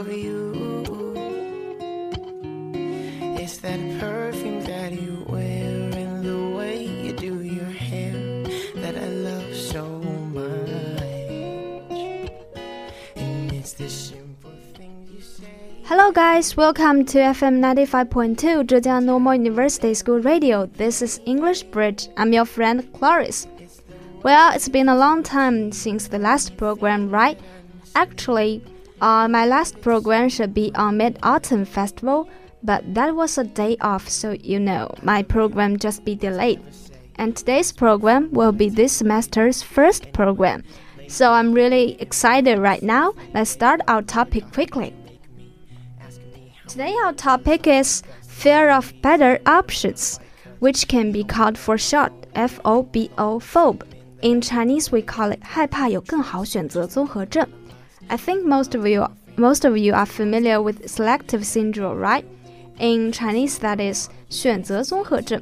of you. It's that perfume that you wear and the way you do your hair that I love so much. And it's the simple things you say. Hello, guys. Welcome to FM 95.2 Zhejiang Normal University School Radio. This is English Bridge. I'm your friend Clarice. Well, it's been a long time since the last program, right? Actually, uh, my last program should be on Mid Autumn Festival, but that was a day off, so you know, my program just be delayed. And today's program will be this semester's first program. So I'm really excited right now. Let's start our topic quickly. Today, our topic is fear of better options, which can be called for short F O B O FOBO. In Chinese, we call it 害怕有更好选择综合症。I think most of you most of you are familiar with selective syndrome, right? In Chinese that is 选择综合症.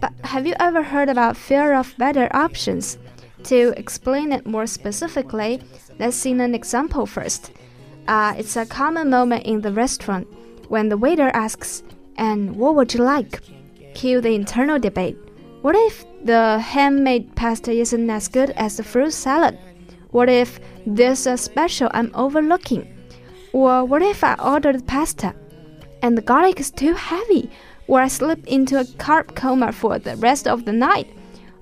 But have you ever heard about fear of better options? To explain it more specifically, let's see an example first. Uh, it's a common moment in the restaurant when the waiter asks, And what would you like? Cue the internal debate. What if the handmade pasta isn't as good as the fruit salad? What if there's a special I'm overlooking? Or what if I ordered pasta and the garlic is too heavy? Or I slip into a carb coma for the rest of the night?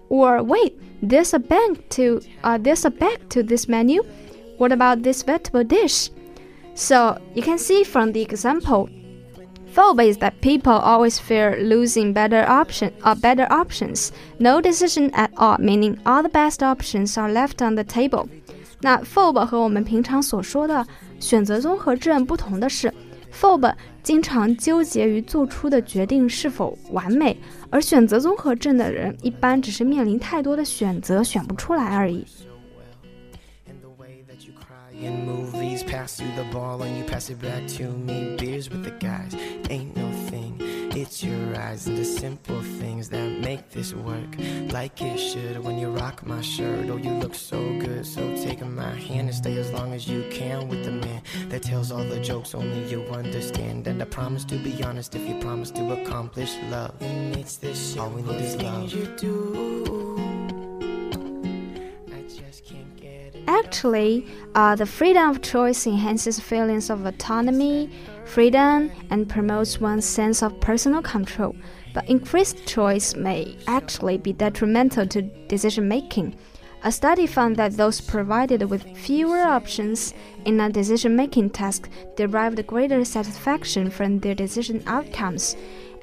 Or wait, there's a bank to uh, there's a back to this menu. What about this vegetable dish? So you can see from the example, phobia is that people always fear losing better option or better options. No decision at all, meaning all the best options are left on the table. 那 Fob 和我们平常所说的选择综合症不同的是，Fob 经常纠结于做出的决定是否完美，而选择综合症的人一般只是面临太多的选择，选不出来而已。It's your eyes and the simple things that make this work like it should. When you rock my shirt, oh, you look so good. So take my hand and stay as long as you can with the man that tells all the jokes only you understand. And I promise to be honest if you promise to accomplish love. And it's this all we need is love. You do. I just can't get enough. Actually, uh, the freedom of choice enhances feelings of autonomy, freedom, and promotes one's sense of personal control. But increased choice may actually be detrimental to decision making. A study found that those provided with fewer options in a decision making task derived greater satisfaction from their decision outcomes.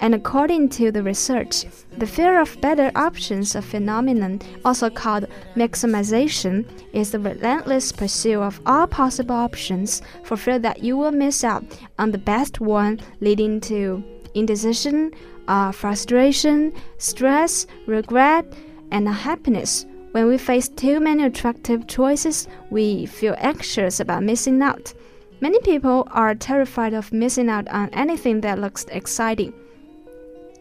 And according to the research, the fear of better options, a phenomenon also called maximization, is the relentless pursuit of all possible options for fear that you will miss out on the best one, leading to indecision, uh, frustration, stress, regret, and unhappiness. When we face too many attractive choices, we feel anxious about missing out. Many people are terrified of missing out on anything that looks exciting.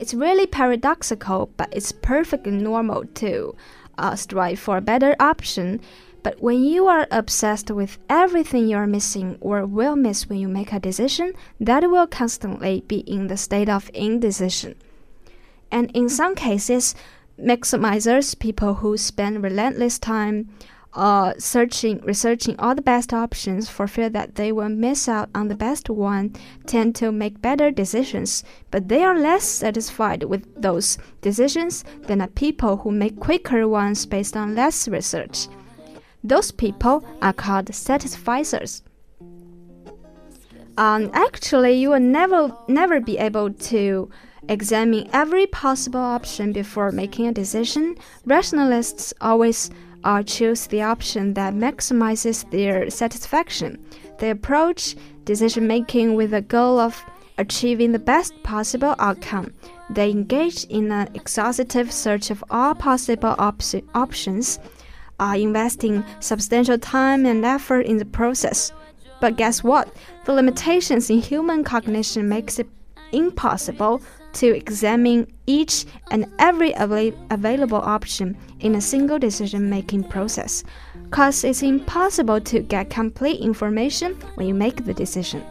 It's really paradoxical, but it's perfectly normal to uh, strive for a better option. But when you are obsessed with everything you are missing or will miss when you make a decision, that will constantly be in the state of indecision. And in some cases, maximizers, people who spend relentless time uh, searching, researching all the best options for fear that they will miss out on the best one, tend to make better decisions, but they are less satisfied with those decisions than the people who make quicker ones based on less research. Those people are called satisficers. Um, actually, you will never never be able to examine every possible option before making a decision. Rationalists always uh, choose the option that maximizes their satisfaction. They approach decision making with the goal of achieving the best possible outcome. They engage in an exhaustive search of all possible op- options, uh, investing substantial time and effort in the process. But guess what? The limitations in human cognition makes it impossible to examine each and every available option in a single decision making process, cause it's impossible to get complete information when you make the decision.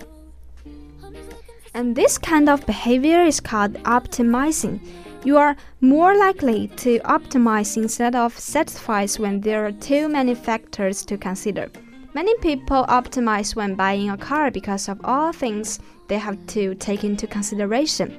And this kind of behavior is called optimizing. You are more likely to optimize instead of satisfice when there are too many factors to consider. Many people optimize when buying a car because of all things they have to take into consideration,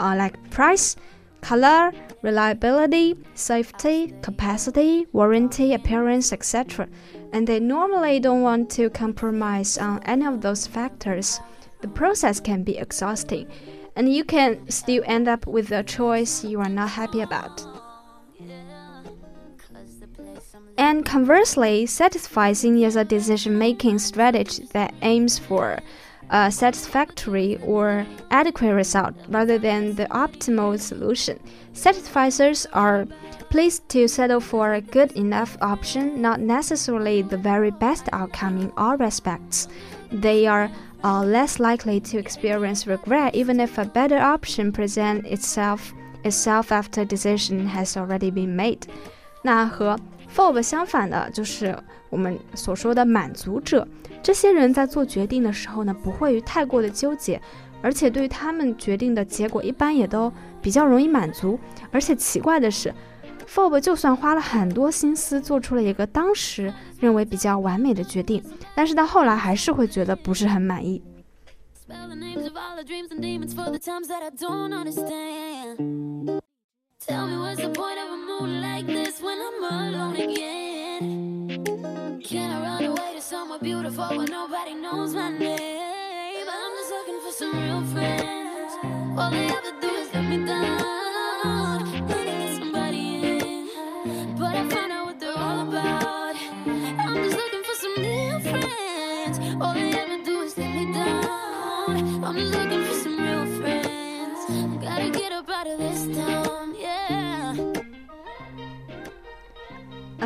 uh, like price, color, reliability, safety, capacity, warranty, appearance, etc. And they normally don't want to compromise on any of those factors. The process can be exhausting, and you can still end up with a choice you are not happy about. And conversely, satisficing is a decision making strategy that aims for a satisfactory or adequate result rather than the optimal solution. Satisficers are pleased to settle for a good enough option, not necessarily the very best outcome in all respects. They are uh, less likely to experience regret even if a better option presents itself itself after decision has already been made. 那和 Fob 相反的就是 我们所说的满足者，这些人在做决定的时候呢，不会太过的纠结，而且对于他们决定的结果一般也都比较容易满足。而且奇怪的是，Fob 就算花了很多心思做出了一个当时认为比较完美的决定，但是到后来还是会觉得不是很满意。Tell me what's the point of a mood like this when I'm alone again? Can I run away to somewhere beautiful where nobody knows my name? I'm just looking for some real friends. All they ever do is let me down. To get somebody in, but I find out what they're all about. I'm just looking for some real friends. All they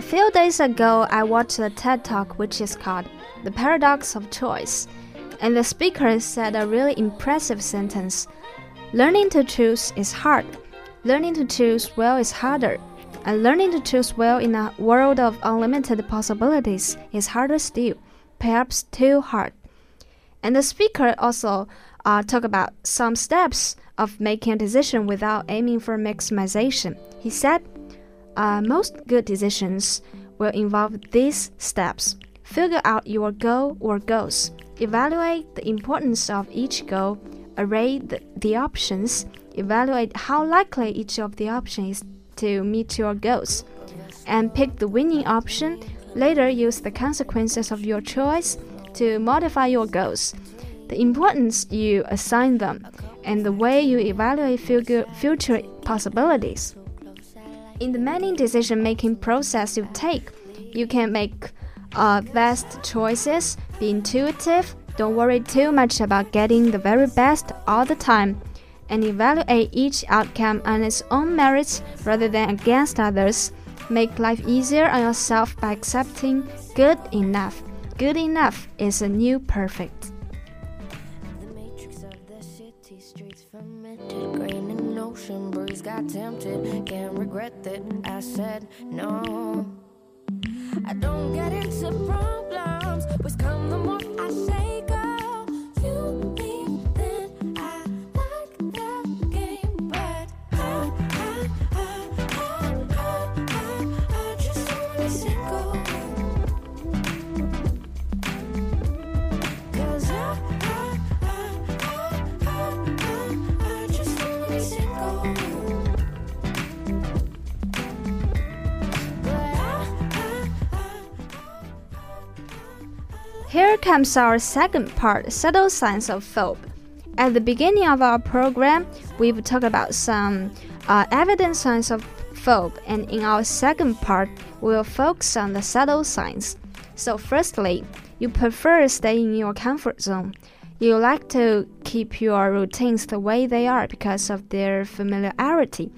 few days ago, I watched a TED Talk which is called The Paradox of Choice, and the speaker said a really impressive sentence Learning to choose is hard, learning to choose well is harder, and learning to choose well in a world of unlimited possibilities is harder still, perhaps too hard. And the speaker also uh, talked about some steps of making a decision without aiming for maximization. He said, uh, most good decisions will involve these steps. Figure out your goal or goals. Evaluate the importance of each goal. Array the, the options. Evaluate how likely each of the options is to meet your goals. And pick the winning option. Later, use the consequences of your choice to modify your goals. The importance you assign them, and the way you evaluate future possibilities in the many decision making process you take, you can make uh, vast choices, be intuitive, don't worry too much about getting the very best all the time, and evaluate each outcome on its own merits rather than against others. Make life easier on yourself by accepting good enough. Good enough is a new perfect. Ocean breeze got tempted. Can't regret that I said no. I don't get into problems, which come the more I say Here comes our second part, subtle signs of FOBO. At the beginning of our program, we've talked about some uh, evident signs of FOBO, and in our second part, we'll focus on the subtle signs. So, firstly, you prefer staying in your comfort zone. You like to keep your routines the way they are because of their familiarity.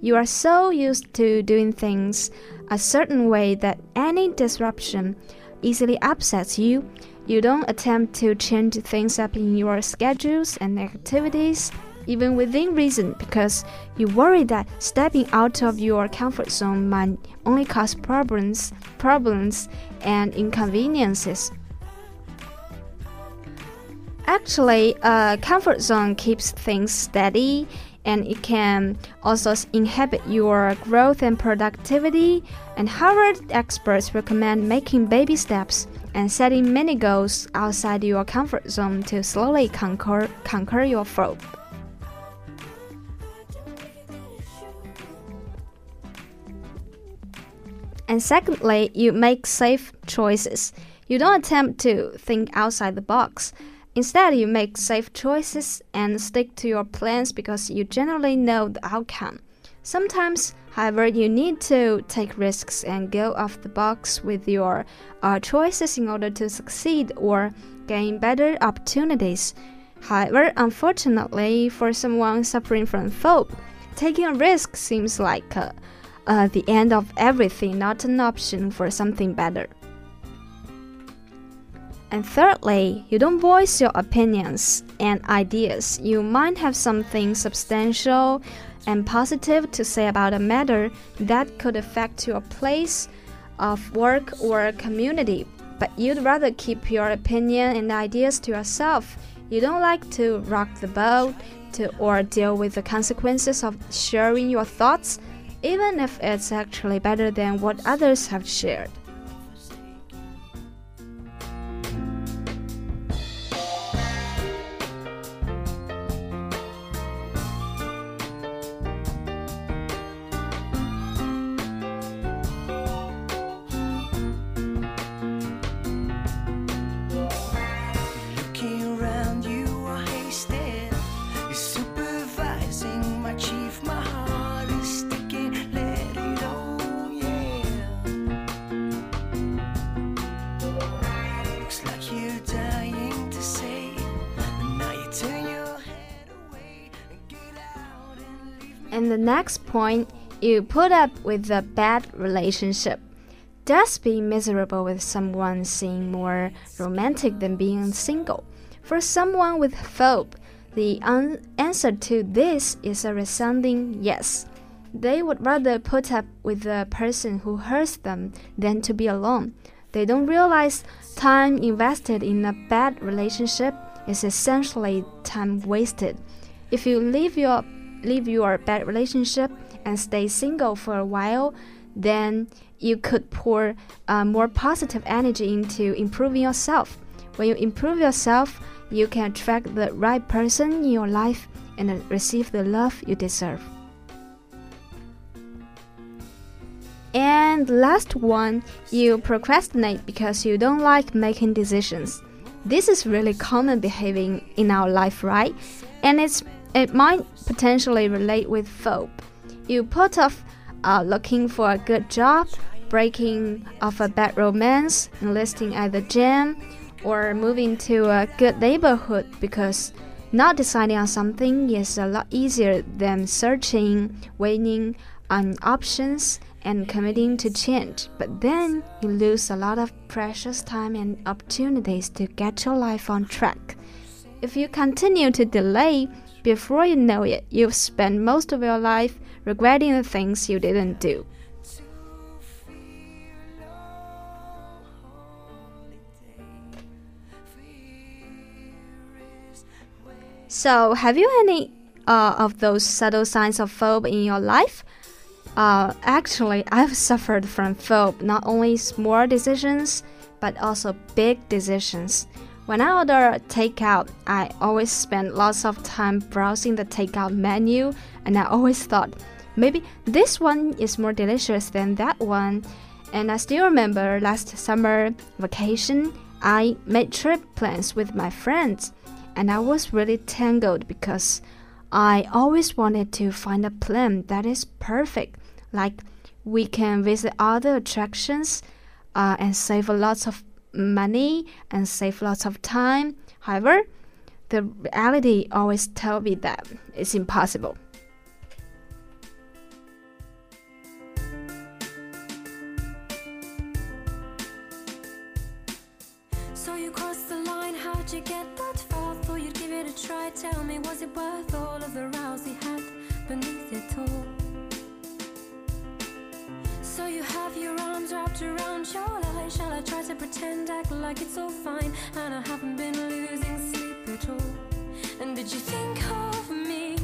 You are so used to doing things a certain way that any disruption easily upsets you, you don't attempt to change things up in your schedules and activities. even within reason, because you worry that stepping out of your comfort zone might only cause problems, problems and inconveniences. Actually, a comfort zone keeps things steady and it can also inhibit your growth and productivity. And Harvard experts recommend making baby steps and setting mini goals outside your comfort zone to slowly conquer, conquer your foe. And secondly, you make safe choices. You don't attempt to think outside the box. Instead, you make safe choices and stick to your plans because you generally know the outcome. Sometimes, however, you need to take risks and go off the box with your uh, choices in order to succeed or gain better opportunities. However, unfortunately, for someone suffering from FOBO, taking a risk seems like uh, uh, the end of everything, not an option for something better. And thirdly, you don't voice your opinions and ideas. You might have something substantial and positive to say about a matter that could affect your place of work or community, but you'd rather keep your opinion and ideas to yourself. You don't like to rock the boat to, or deal with the consequences of sharing your thoughts, even if it's actually better than what others have shared. And the next point, you put up with a bad relationship. Does being miserable with someone seem more romantic than being single? For someone with FOBO, the answer to this is a resounding yes. They would rather put up with a person who hurts them than to be alone. They don't realize time invested in a bad relationship is essentially time wasted. If you leave your leave your bad relationship and stay single for a while, then you could pour uh, more positive energy into improving yourself. When you improve yourself, you can attract the right person in your life and receive the love you deserve. And last one, you procrastinate because you don't like making decisions. This is really common behaving in our life, right? And it's it might potentially relate with FOBO. You put off uh, looking for a good job, breaking off a bad romance, enlisting at the gym, or moving to a good neighborhood because not deciding on something is a lot easier than searching, weighing on options, and committing to change. But then you lose a lot of precious time and opportunities to get your life on track. If you continue to delay, before you know it, you've spent most of your life regretting the things you didn't do. So, have you any uh, of those subtle signs of FOBO in your life? Uh, actually, I've suffered from FOBO not only small decisions but also big decisions. When I order takeout, I always spend lots of time browsing the takeout menu, and I always thought, maybe this one is more delicious than that one. And I still remember last summer vacation, I made trip plans with my friends, and I was really tangled because I always wanted to find a plan that is perfect, like we can visit other attractions uh, and save lots of money and save lots of time. However, the reality always tells me that it's impossible. So you crossed the line, how'd you get that far? Thought you'd give it a try. Tell me, was it worth all of the rows you have your arms wrapped around your lies. Shall I try to pretend, act like it's all fine? And I haven't been losing sleep at all. And did you think of me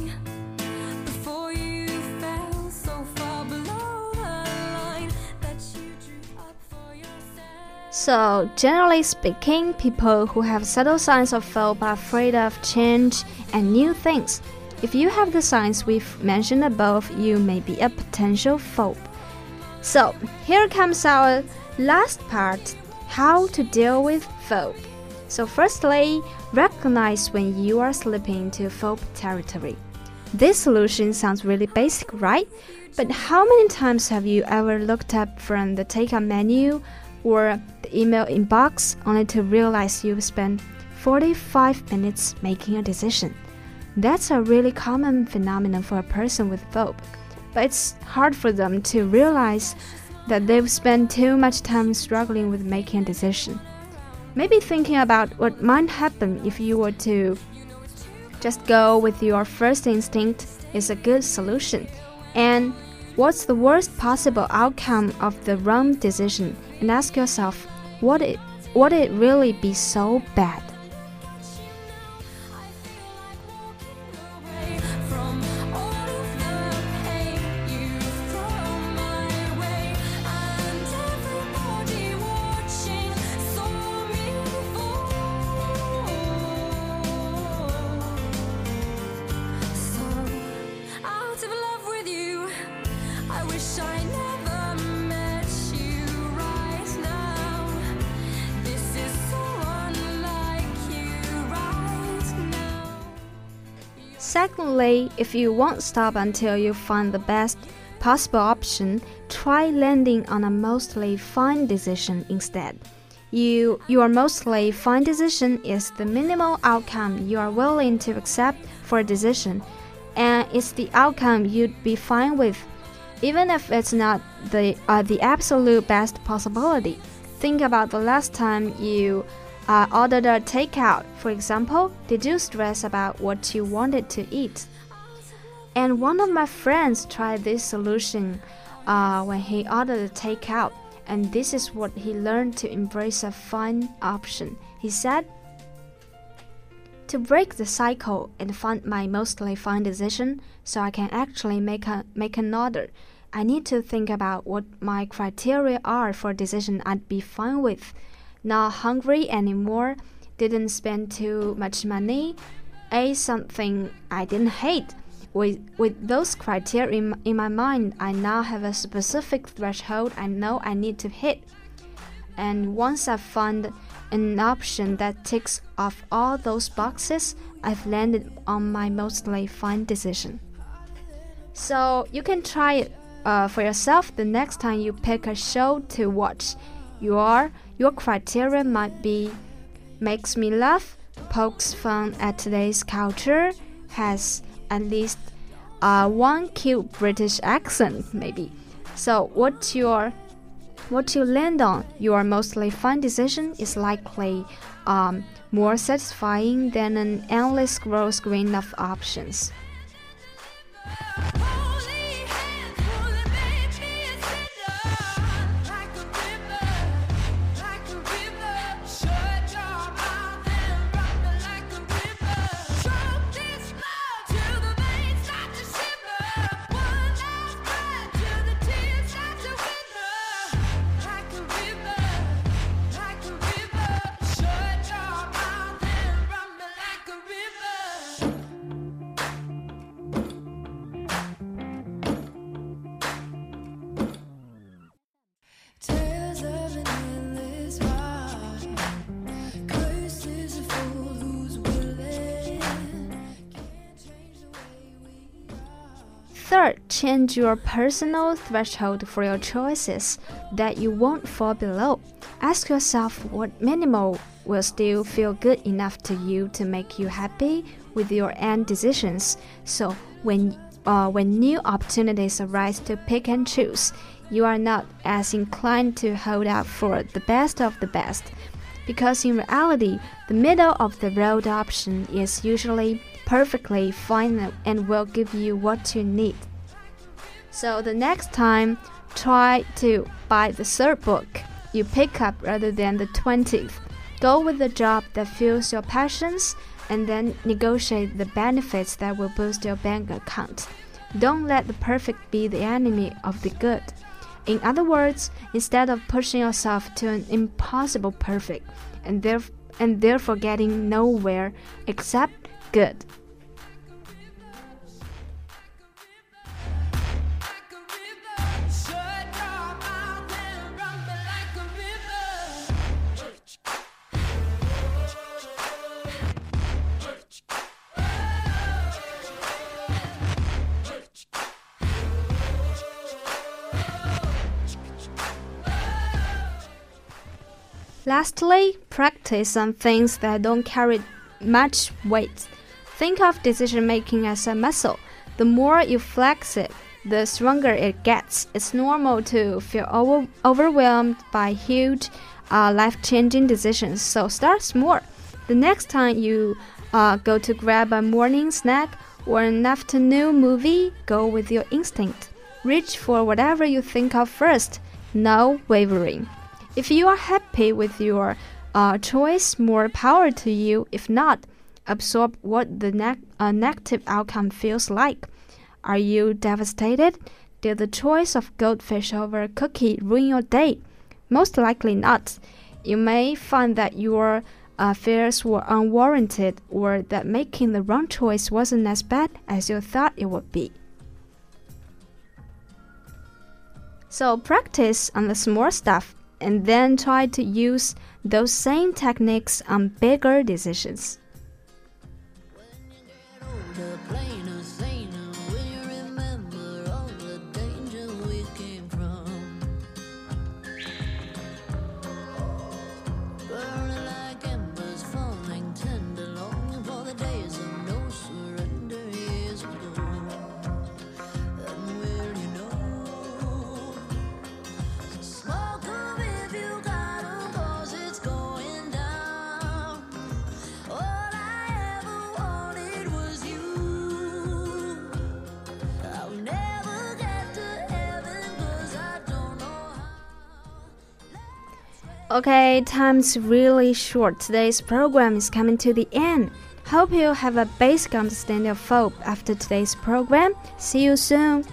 before you fell so far below the line that you drew up for yourself? So, generally speaking, people who have subtle signs of FOBO are afraid of change and new things. If you have the signs we've mentioned above, you may be a potential FOBO. So, here comes our last part how to deal with FOBO. So, firstly, recognize when you are slipping into FOBO territory. This solution sounds really basic, right? But how many times have you ever looked up from the takeout menu or the email inbox only to realize you've spent 45 minutes making a decision? That's a really common phenomenon for a person with FOBO, but it's hard for them to realize that they've spent too much time struggling with making a decision. Maybe thinking about what might happen if you were to just go with your first instinct is a good solution. And what's the worst possible outcome of the wrong decision? And ask yourself, would it, would it really be so bad? Secondly, if you won't stop until you find the best possible option, try landing on a mostly fine decision instead. You, your mostly fine decision is the minimal outcome you are willing to accept for a decision, and it's the outcome you'd be fine with, even if it's not the uh, the absolute best possibility. Think about the last time you uh, ordered a takeout. For example, did you stress about what you wanted to eat? And one of my friends tried this solution uh, when he ordered a takeout, and this is what he learned to embrace a fun option. He said, to break the cycle and find my mostly fine decision so I can actually make a make an order. I need to think about what my criteria are for a decision I'd be fine with. Not hungry anymore, didn't spend too much money, ate something I didn't hate. With with those criteria in, in my mind, I now have a specific threshold I know I need to hit. And once I've found an option that ticks off all those boxes, I've landed on my mostly fine decision. So you can try it uh, for yourself the next time you pick a show to watch. Your your criteria might be makes me laugh, pokes fun at today's culture, has at least uh, one cute British accent, maybe. So what's your what you land on, your mostly fun decision is likely um, more satisfying than an endless scroll screen of options. Change your personal threshold for your choices that you won't fall below. Ask yourself what minimal will still feel good enough to you to make you happy with your end decisions. So when uh, when new opportunities arise to pick and choose, you are not as inclined to hold out for the best of the best. because in reality, the middle of the road option is usually perfectly fine and will give you what you need. So the next time, try to buy the third book you pick up rather than the 20th. Go with the job that fuels your passions and then negotiate the benefits that will boost your bank account. Don't let the perfect be the enemy of the good. In other words, instead of pushing yourself to an impossible perfect and, theref- and therefore getting nowhere except good. Lastly, practice on things that don't carry much weight. Think of decision making as a muscle. The more you flex it, the stronger it gets. It's normal to feel over- overwhelmed by huge, uh, life changing decisions, so start small. The next time you uh, go to grab a morning snack or an afternoon movie, go with your instinct. Reach for whatever you think of first, no wavering. If you are happy with your uh, choice, more power to you. If not, absorb what the neg- uh, negative outcome feels like. Are you devastated? Did the choice of goldfish over cookie ruin your day? Most likely not. You may find that your uh, fears were unwarranted or that making the wrong choice wasn't as bad as you thought it would be. So practice on the small stuff and then try to use those same techniques on bigger decisions. Okay, time's really short. Today's program is coming to the end. Hope you have a basic understanding of FOBO after today's program. See you soon.